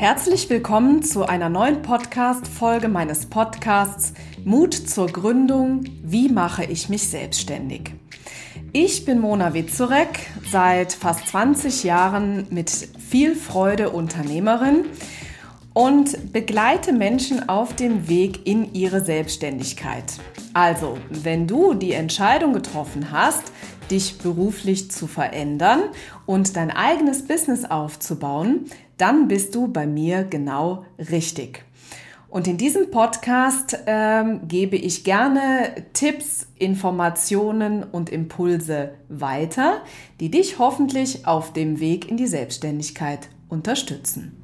Herzlich willkommen zu einer neuen Podcast-Folge meines Podcasts Mut zur Gründung. Wie mache ich mich selbstständig? Ich bin Mona Witzurek, seit fast 20 Jahren mit viel Freude Unternehmerin und begleite Menschen auf dem Weg in ihre Selbstständigkeit. Also, wenn du die Entscheidung getroffen hast, dich beruflich zu verändern und dein eigenes Business aufzubauen, dann bist du bei mir genau richtig. Und in diesem Podcast ähm, gebe ich gerne Tipps, Informationen und Impulse weiter, die dich hoffentlich auf dem Weg in die Selbstständigkeit unterstützen.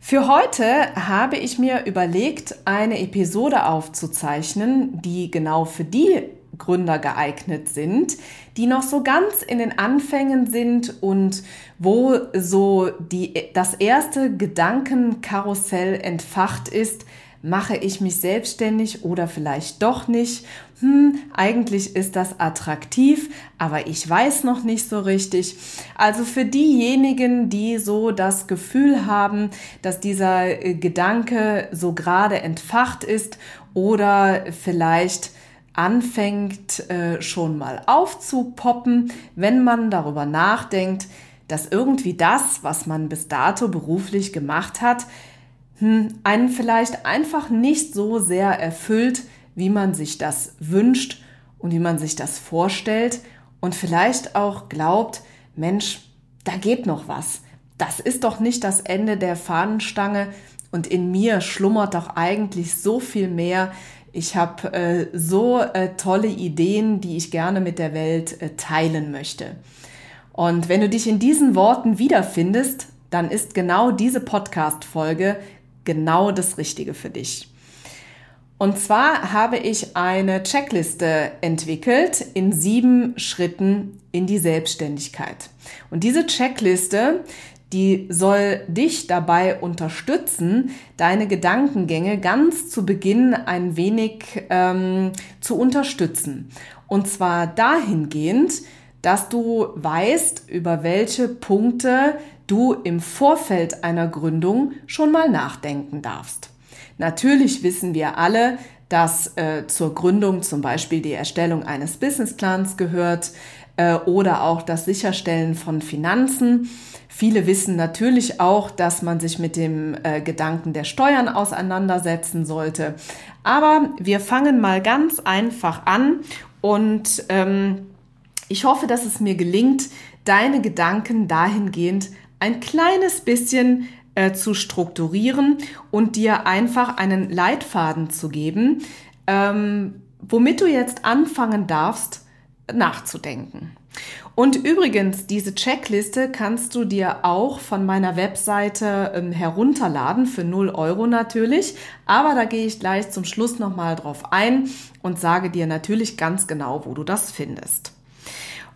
Für heute habe ich mir überlegt, eine Episode aufzuzeichnen, die genau für die Gründer geeignet sind, die noch so ganz in den Anfängen sind und wo so die, das erste Gedankenkarussell entfacht ist, mache ich mich selbstständig oder vielleicht doch nicht. Hm, eigentlich ist das attraktiv, aber ich weiß noch nicht so richtig. Also für diejenigen, die so das Gefühl haben, dass dieser äh, Gedanke so gerade entfacht ist oder vielleicht anfängt äh, schon mal aufzupoppen, wenn man darüber nachdenkt, dass irgendwie das, was man bis dato beruflich gemacht hat, hm, einen vielleicht einfach nicht so sehr erfüllt, wie man sich das wünscht und wie man sich das vorstellt und vielleicht auch glaubt, Mensch, da geht noch was. Das ist doch nicht das Ende der Fahnenstange und in mir schlummert doch eigentlich so viel mehr, ich habe äh, so äh, tolle Ideen, die ich gerne mit der Welt äh, teilen möchte. Und wenn du dich in diesen Worten wiederfindest, dann ist genau diese Podcast-Folge genau das Richtige für dich. Und zwar habe ich eine Checkliste entwickelt in sieben Schritten in die Selbstständigkeit. Und diese Checkliste, die soll dich dabei unterstützen, deine Gedankengänge ganz zu Beginn ein wenig ähm, zu unterstützen. Und zwar dahingehend, dass du weißt, über welche Punkte du im Vorfeld einer Gründung schon mal nachdenken darfst. Natürlich wissen wir alle, dass äh, zur Gründung zum Beispiel die Erstellung eines Businessplans gehört äh, oder auch das Sicherstellen von Finanzen. Viele wissen natürlich auch, dass man sich mit dem äh, Gedanken der Steuern auseinandersetzen sollte. Aber wir fangen mal ganz einfach an und ähm, ich hoffe, dass es mir gelingt, deine Gedanken dahingehend ein kleines bisschen äh, zu strukturieren und dir einfach einen Leitfaden zu geben, ähm, womit du jetzt anfangen darfst, nachzudenken. Und übrigens, diese Checkliste kannst du dir auch von meiner Webseite ähm, herunterladen, für 0 Euro natürlich. Aber da gehe ich gleich zum Schluss nochmal drauf ein und sage dir natürlich ganz genau, wo du das findest.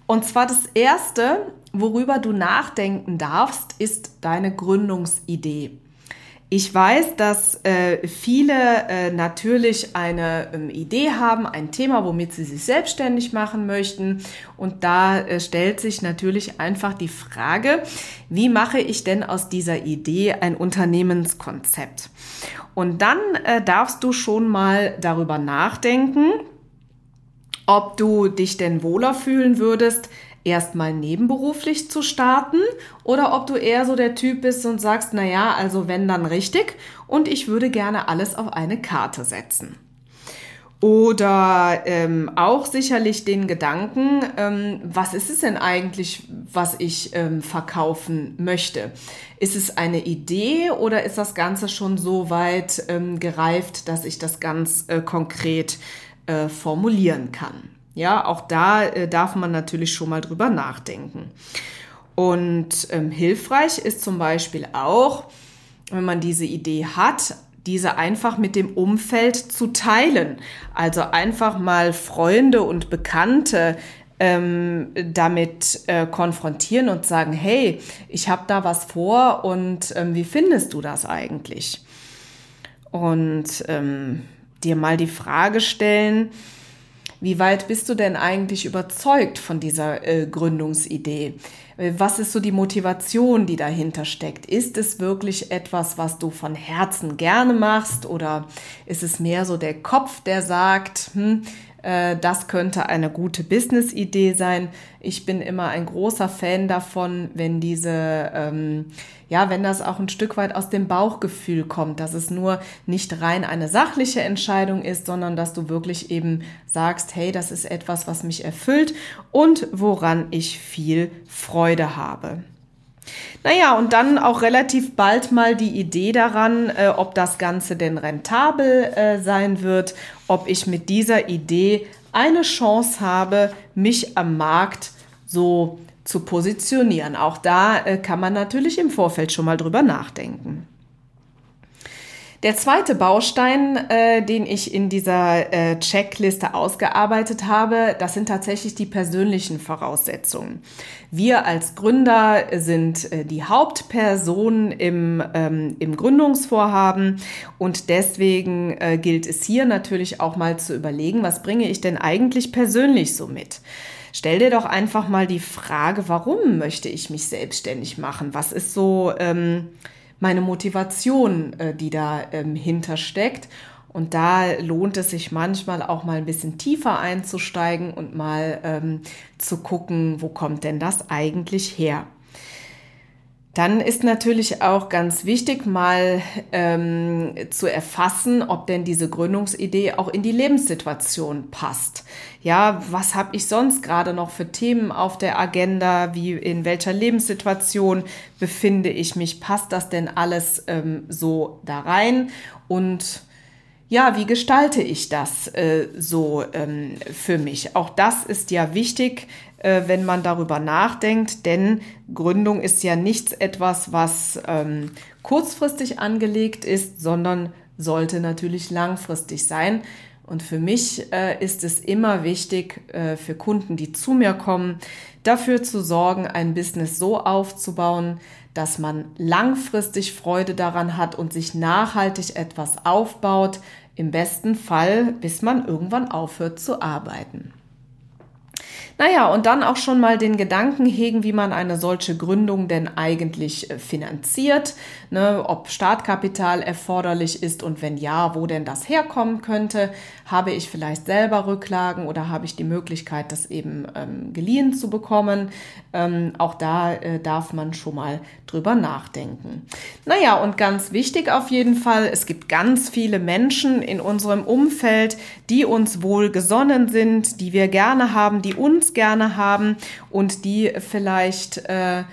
Und zwar das Erste, worüber du nachdenken darfst, ist deine Gründungsidee. Ich weiß, dass äh, viele äh, natürlich eine ähm, Idee haben, ein Thema, womit sie sich selbstständig machen möchten. Und da äh, stellt sich natürlich einfach die Frage, wie mache ich denn aus dieser Idee ein Unternehmenskonzept? Und dann äh, darfst du schon mal darüber nachdenken, ob du dich denn wohler fühlen würdest, erstmal nebenberuflich zu starten oder ob du eher so der Typ bist und sagst, na ja, also wenn dann richtig und ich würde gerne alles auf eine Karte setzen. Oder ähm, auch sicherlich den Gedanken, ähm, was ist es denn eigentlich, was ich ähm, verkaufen möchte? Ist es eine Idee oder ist das Ganze schon so weit ähm, gereift, dass ich das ganz äh, konkret äh, formulieren kann? Ja, auch da äh, darf man natürlich schon mal drüber nachdenken. Und ähm, hilfreich ist zum Beispiel auch, wenn man diese Idee hat, diese einfach mit dem Umfeld zu teilen. Also einfach mal Freunde und Bekannte ähm, damit äh, konfrontieren und sagen, hey, ich habe da was vor und ähm, wie findest du das eigentlich? Und ähm, dir mal die Frage stellen, Wie weit bist du denn eigentlich überzeugt von dieser äh, Gründungsidee? Äh, was ist so die Motivation, die dahinter steckt? Ist es wirklich etwas, was du von Herzen gerne machst oder ist es mehr so der Kopf, der sagt, hm, das könnte eine gute Business-Idee sein. Ich bin immer ein großer Fan davon, wenn diese, ähm, ja, wenn das auch ein Stück weit aus dem Bauchgefühl kommt, dass es nur nicht rein eine sachliche Entscheidung ist, sondern dass du wirklich eben sagst, hey, das ist etwas, was mich erfüllt und woran ich viel Freude habe. Naja, und dann auch relativ bald mal die Idee daran, äh, ob das Ganze denn rentabel äh, sein wird, ob ich mit dieser Idee eine Chance habe, mich am Markt so zu positionieren. Auch da äh, kann man natürlich im Vorfeld schon mal drüber nachdenken. Der zweite Baustein, äh, den ich in dieser äh, Checkliste ausgearbeitet habe, das sind tatsächlich die persönlichen Voraussetzungen. Wir als Gründer sind äh, die Hauptpersonen im, ähm, im Gründungsvorhaben und deswegen äh, gilt es hier natürlich auch mal zu überlegen, was bringe ich denn eigentlich persönlich so mit? Stell dir doch einfach mal die Frage, warum möchte ich mich selbstständig machen? Was ist so... Ähm, meine Motivation, äh, die da ähm, hintersteckt. Und da lohnt es sich manchmal auch mal ein bisschen tiefer einzusteigen und mal ähm, zu gucken, wo kommt denn das eigentlich her? Dann ist natürlich auch ganz wichtig, mal ähm, zu erfassen, ob denn diese Gründungsidee auch in die Lebenssituation passt. Ja, was habe ich sonst gerade noch für Themen auf der Agenda? Wie in welcher Lebenssituation befinde ich mich? Passt das denn alles ähm, so da rein? Und ja, wie gestalte ich das äh, so ähm, für mich? Auch das ist ja wichtig, äh, wenn man darüber nachdenkt, denn Gründung ist ja nichts etwas, was ähm, kurzfristig angelegt ist, sondern sollte natürlich langfristig sein. Und für mich äh, ist es immer wichtig, äh, für Kunden, die zu mir kommen, dafür zu sorgen, ein Business so aufzubauen, dass man langfristig Freude daran hat und sich nachhaltig etwas aufbaut, im besten Fall, bis man irgendwann aufhört zu arbeiten. Naja, und dann auch schon mal den Gedanken hegen, wie man eine solche Gründung denn eigentlich äh, finanziert, ne, ob Startkapital erforderlich ist und wenn ja, wo denn das herkommen könnte. Habe ich vielleicht selber Rücklagen oder habe ich die Möglichkeit, das eben ähm, geliehen zu bekommen? Ähm, auch da äh, darf man schon mal drüber nachdenken. Naja, und ganz wichtig auf jeden Fall, es gibt ganz viele Menschen in unserem Umfeld, die uns wohl gesonnen sind, die wir gerne haben, die uns gerne haben und die vielleicht äh,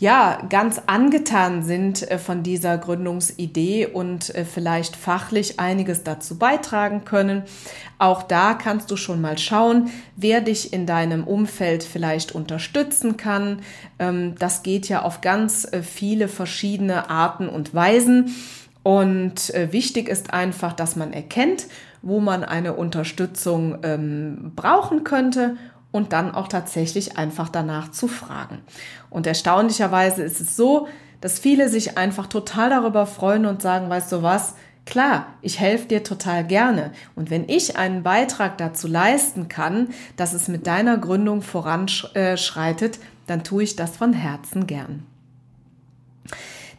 ja, ganz angetan sind äh, von dieser Gründungsidee und äh, vielleicht fachlich einiges dazu beitragen können. Auch da kannst du schon mal schauen, wer dich in deinem Umfeld vielleicht unterstützen kann. Ähm, das geht ja auf ganz äh, viele verschiedene Arten und Weisen. Und wichtig ist einfach, dass man erkennt, wo man eine Unterstützung ähm, brauchen könnte und dann auch tatsächlich einfach danach zu fragen. Und erstaunlicherweise ist es so, dass viele sich einfach total darüber freuen und sagen, weißt du was, klar, ich helfe dir total gerne. Und wenn ich einen Beitrag dazu leisten kann, dass es mit deiner Gründung voranschreitet, dann tue ich das von Herzen gern.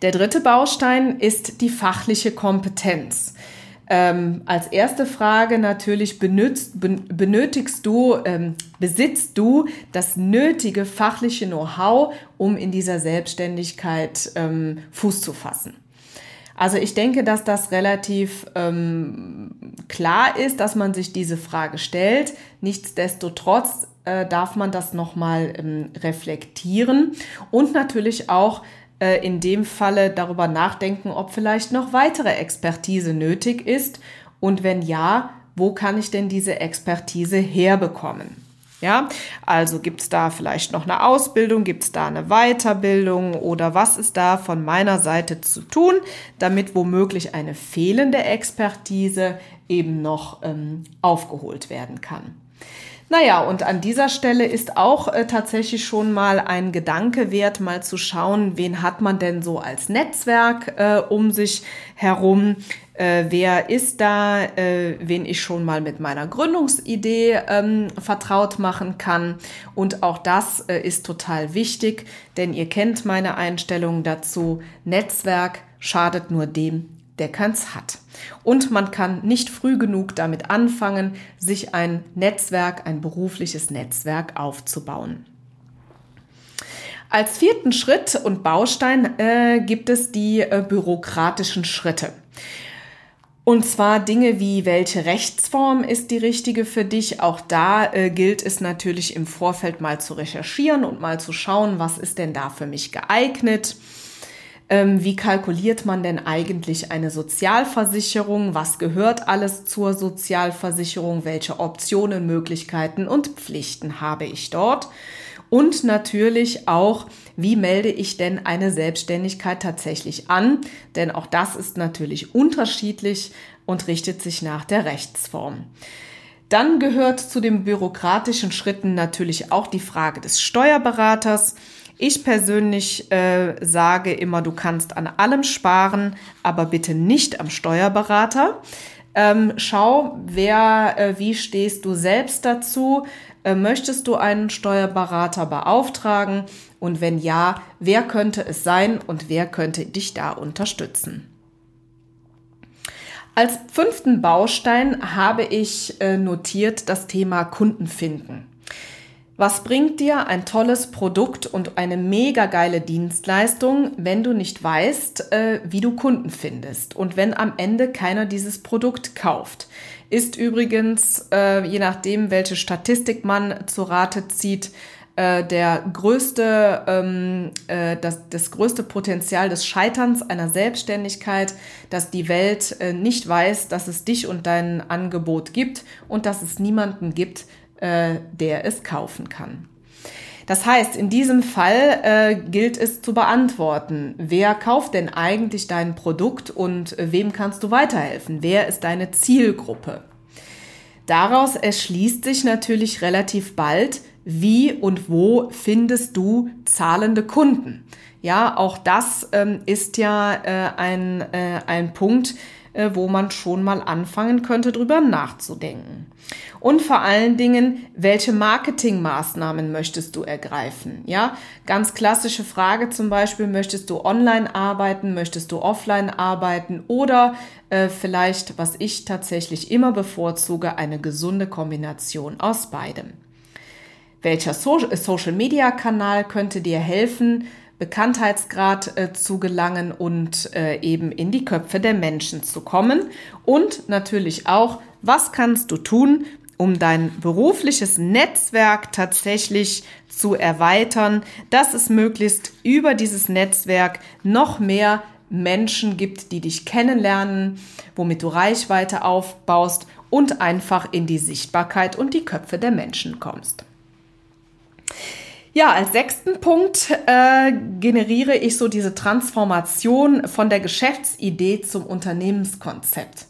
Der dritte Baustein ist die fachliche Kompetenz. Ähm, als erste Frage natürlich benutzt, benötigst du, ähm, besitzt du das nötige fachliche Know-how, um in dieser Selbstständigkeit ähm, Fuß zu fassen. Also ich denke, dass das relativ ähm, klar ist, dass man sich diese Frage stellt. Nichtsdestotrotz äh, darf man das nochmal ähm, reflektieren und natürlich auch äh, in dem Falle darüber nachdenken, ob vielleicht noch weitere Expertise nötig ist und wenn ja, wo kann ich denn diese Expertise herbekommen? Ja, also gibt es da vielleicht noch eine Ausbildung, gibt es da eine Weiterbildung oder was ist da von meiner Seite zu tun, damit womöglich eine fehlende Expertise eben noch ähm, aufgeholt werden kann. Naja, und an dieser Stelle ist auch äh, tatsächlich schon mal ein Gedanke wert, mal zu schauen, wen hat man denn so als Netzwerk äh, um sich herum, äh, wer ist da, äh, wen ich schon mal mit meiner Gründungsidee ähm, vertraut machen kann. Und auch das äh, ist total wichtig, denn ihr kennt meine Einstellung dazu. Netzwerk schadet nur dem, der keins hat. Und man kann nicht früh genug damit anfangen, sich ein Netzwerk, ein berufliches Netzwerk aufzubauen. Als vierten Schritt und Baustein äh, gibt es die äh, bürokratischen Schritte. Und zwar Dinge wie, welche Rechtsform ist die richtige für dich? Auch da äh, gilt es natürlich im Vorfeld mal zu recherchieren und mal zu schauen, was ist denn da für mich geeignet? Ähm, wie kalkuliert man denn eigentlich eine Sozialversicherung? Was gehört alles zur Sozialversicherung? Welche Optionen, Möglichkeiten und Pflichten habe ich dort? Und natürlich auch, wie melde ich denn eine Selbstständigkeit tatsächlich an? Denn auch das ist natürlich unterschiedlich und richtet sich nach der Rechtsform. Dann gehört zu den bürokratischen Schritten natürlich auch die Frage des Steuerberaters. Ich persönlich äh, sage immer, du kannst an allem sparen, aber bitte nicht am Steuerberater. Ähm, schau, wer, äh, wie stehst du selbst dazu? Äh, möchtest du einen Steuerberater beauftragen? Und wenn ja, wer könnte es sein und wer könnte dich da unterstützen? Als fünften Baustein habe ich äh, notiert das Thema Kunden finden. Was bringt dir ein tolles Produkt und eine mega geile Dienstleistung, wenn du nicht weißt, äh, wie du Kunden findest und wenn am Ende keiner dieses Produkt kauft? Ist übrigens, äh, je nachdem, welche Statistik man zu Rate zieht, äh, der größte, ähm, äh, das, das größte Potenzial des Scheiterns einer Selbstständigkeit, dass die Welt nicht weiß, dass es dich und dein Angebot gibt und dass es niemanden gibt, äh, der es kaufen kann. Das heißt, in diesem Fall äh, gilt es zu beantworten, wer kauft denn eigentlich dein Produkt und äh, wem kannst du weiterhelfen? Wer ist deine Zielgruppe? Daraus erschließt sich natürlich relativ bald, wie und wo findest du zahlende Kunden. Ja, auch das ähm, ist ja äh, ein, äh, ein Punkt, wo man schon mal anfangen könnte, drüber nachzudenken. Und vor allen Dingen, welche Marketingmaßnahmen möchtest du ergreifen? Ja, ganz klassische Frage zum Beispiel, möchtest du online arbeiten, möchtest du offline arbeiten oder äh, vielleicht, was ich tatsächlich immer bevorzuge, eine gesunde Kombination aus beidem. Welcher so Social Media Kanal könnte dir helfen, Bekanntheitsgrad äh, zu gelangen und äh, eben in die Köpfe der Menschen zu kommen. Und natürlich auch, was kannst du tun, um dein berufliches Netzwerk tatsächlich zu erweitern, dass es möglichst über dieses Netzwerk noch mehr Menschen gibt, die dich kennenlernen, womit du Reichweite aufbaust und einfach in die Sichtbarkeit und die Köpfe der Menschen kommst. Ja, als sechsten Punkt äh, generiere ich so diese Transformation von der Geschäftsidee zum Unternehmenskonzept.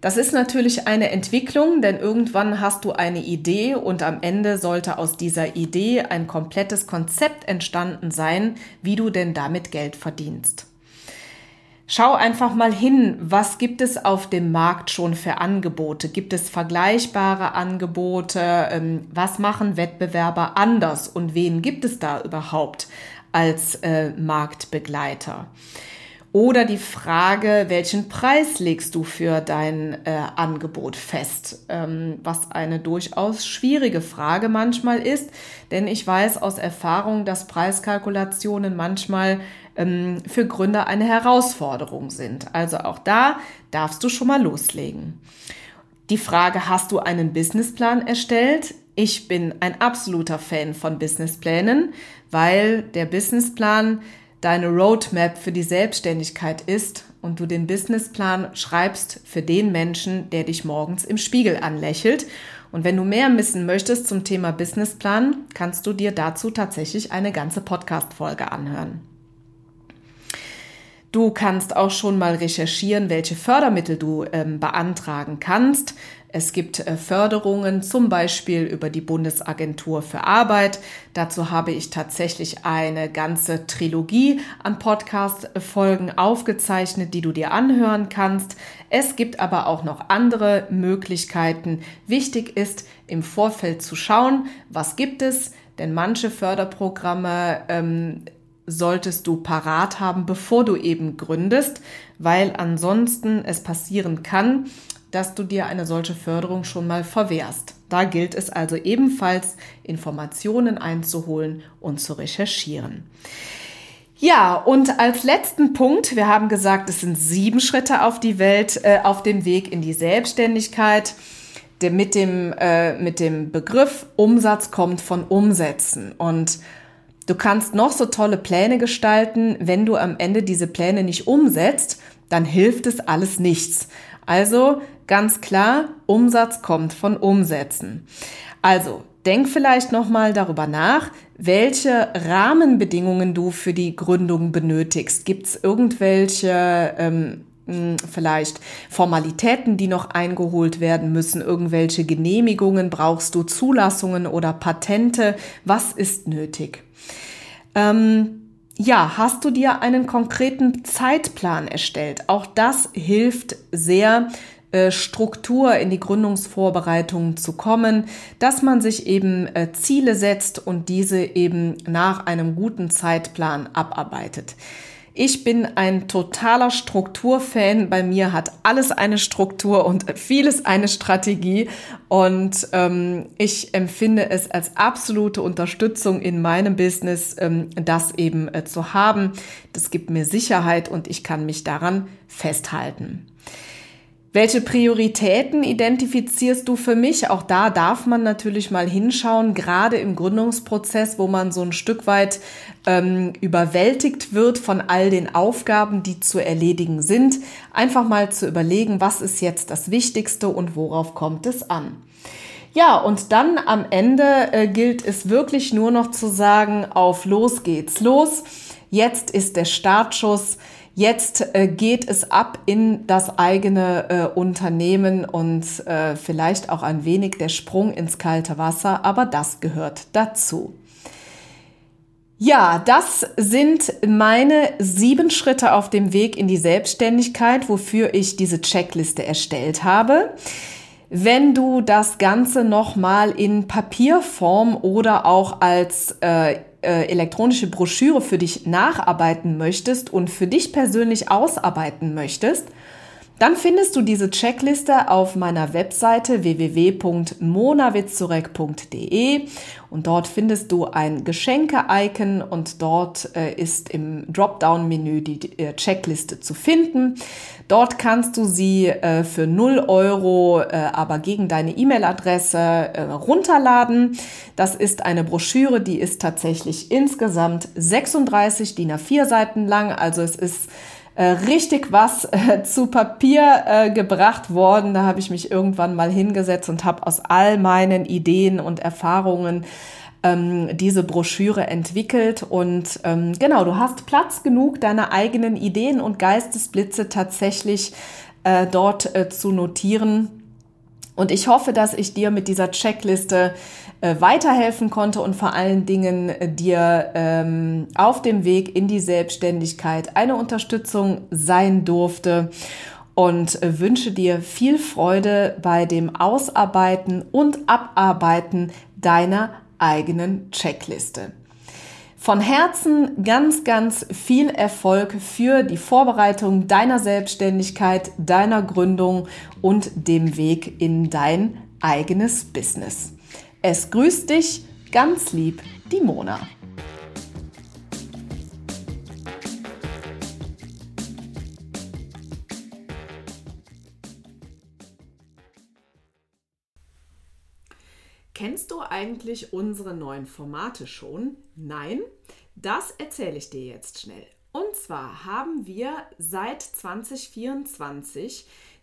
Das ist natürlich eine Entwicklung, denn irgendwann hast du eine Idee und am Ende sollte aus dieser Idee ein komplettes Konzept entstanden sein, wie du denn damit Geld verdienst. Schau einfach mal hin, was gibt es auf dem Markt schon für Angebote? Gibt es vergleichbare Angebote? Ähm, was machen Wettbewerber anders und wen gibt es da überhaupt als äh, Marktbegleiter? Oder die Frage, welchen Preis legst du für dein äh, Angebot fest? Ähm, was eine durchaus schwierige Frage manchmal ist, denn ich weiß aus Erfahrung, dass Preiskalkulationen manchmal ähm, für Gründer eine Herausforderung sind. Also auch da darfst du schon mal loslegen. Die Frage, hast du einen Businessplan erstellt? Ich bin ein absoluter Fan von Businessplänen, weil der Businessplan deine Roadmap für die Selbstständigkeit ist und du den Businessplan schreibst für den Menschen, der dich morgens im Spiegel anlächelt. Und wenn du mehr wissen möchtest zum Thema Businessplan, kannst du dir dazu tatsächlich eine ganze Podcast-Folge anhören. Du kannst auch schon mal recherchieren, welche Fördermittel du ähm, beantragen kannst. Es gibt äh, Förderungen, zum Beispiel über die Bundesagentur für Arbeit. Dazu habe ich tatsächlich eine ganze Trilogie an Podcast-Folgen aufgezeichnet, die du dir anhören kannst. Es gibt aber auch noch andere Möglichkeiten. Wichtig ist, im Vorfeld zu schauen, was gibt es, denn manche Förderprogramme ähm, solltest du parat haben, bevor du eben gründest, weil ansonsten es passieren kann, dass du dir eine solche Förderung schon mal verwehrst. Da gilt es also ebenfalls, Informationen einzuholen und zu recherchieren. Ja, und als letzten Punkt, wir haben gesagt, es sind sieben Schritte auf die Welt, äh, auf dem Weg in die Selbstständigkeit. Der, mit, dem, äh, mit dem Begriff Umsatz kommt von Umsätzen. Und du kannst noch so tolle Pläne gestalten, wenn du am Ende diese Pläne nicht umsetzt, dann hilft es alles nichts. Also ganz klar, Umsatz kommt von Umsätzen. Also denk vielleicht noch mal darüber nach, welche Rahmenbedingungen du für die Gründung benötigst. Gibt es irgendwelche ähm, hm, vielleicht Formalitäten, die noch eingeholt werden müssen, irgendwelche Genehmigungen, brauchst du Zulassungen oder Patente? Was ist nötig? Ähm, ja, hast du dir einen konkreten Zeitplan erstellt? Auch das hilft sehr, äh, Struktur in die Gründungsvorbereitungen zu kommen, dass man sich eben äh, Ziele setzt und diese eben nach einem guten Zeitplan abarbeitet. Ich bin ein totaler Strukturfan. Bei mir hat alles eine Struktur und vieles eine Strategie. Und ähm, ich empfinde es als absolute Unterstützung in meinem Business, ähm, das eben äh, zu haben. Das gibt mir Sicherheit und ich kann mich daran festhalten. Welche Prioritäten identifizierst du für mich? Auch da darf man natürlich mal hinschauen, gerade im Gründungsprozess, wo man so ein Stück weit ähm, überwältigt wird von all den Aufgaben, die zu erledigen sind. Einfach mal zu überlegen, was ist jetzt das Wichtigste und worauf kommt es an. Ja, und dann am Ende äh, gilt es wirklich nur noch zu sagen, auf los geht's los. Jetzt ist der Startschuss. Jetzt äh, geht es ab in das eigene äh, Unternehmen und äh, vielleicht auch ein wenig der Sprung ins kalte Wasser, aber das gehört dazu. Ja, das sind meine sieben Schritte auf dem Weg in die Selbstständigkeit, wofür ich diese Checkliste erstellt habe. Wenn du das Ganze nochmal in Papierform oder auch als äh, äh, elektronische Broschüre für dich nacharbeiten möchtest und für dich persönlich ausarbeiten möchtest, dann findest du diese Checkliste auf meiner Webseite www.monawitzurek.de und dort findest du ein Geschenke-Icon und dort äh, ist im Dropdown-Menü die äh, Checkliste zu finden. Dort kannst du sie äh, für 0 Euro, äh, aber gegen deine E-Mail-Adresse äh, runterladen. Das ist eine Broschüre, die ist tatsächlich insgesamt 36 DIN A4 Seiten lang, also es ist richtig was äh, zu Papier äh, gebracht worden. Da habe ich mich irgendwann mal hingesetzt und habe aus all meinen Ideen und Erfahrungen ähm, diese Broschüre entwickelt. Und ähm, genau, du hast Platz genug, deine eigenen Ideen und Geistesblitze tatsächlich äh, dort äh, zu notieren. Und ich hoffe, dass ich dir mit dieser Checkliste äh, weiterhelfen konnte und vor allen Dingen äh, dir ähm, auf dem Weg in die Selbstständigkeit eine Unterstützung sein durfte und äh, wünsche dir viel Freude bei dem Ausarbeiten und Abarbeiten deiner eigenen Checkliste. Von Herzen ganz, ganz viel Erfolg für die Vorbereitung deiner Selbstständigkeit, deiner Gründung und dem Weg in dein eigenes Business. Es grüßt dich ganz lieb, die Mona. Kennst du eigentlich unsere neuen Formate schon? Nein? Das erzähle ich dir jetzt schnell. Und zwar haben wir seit 2024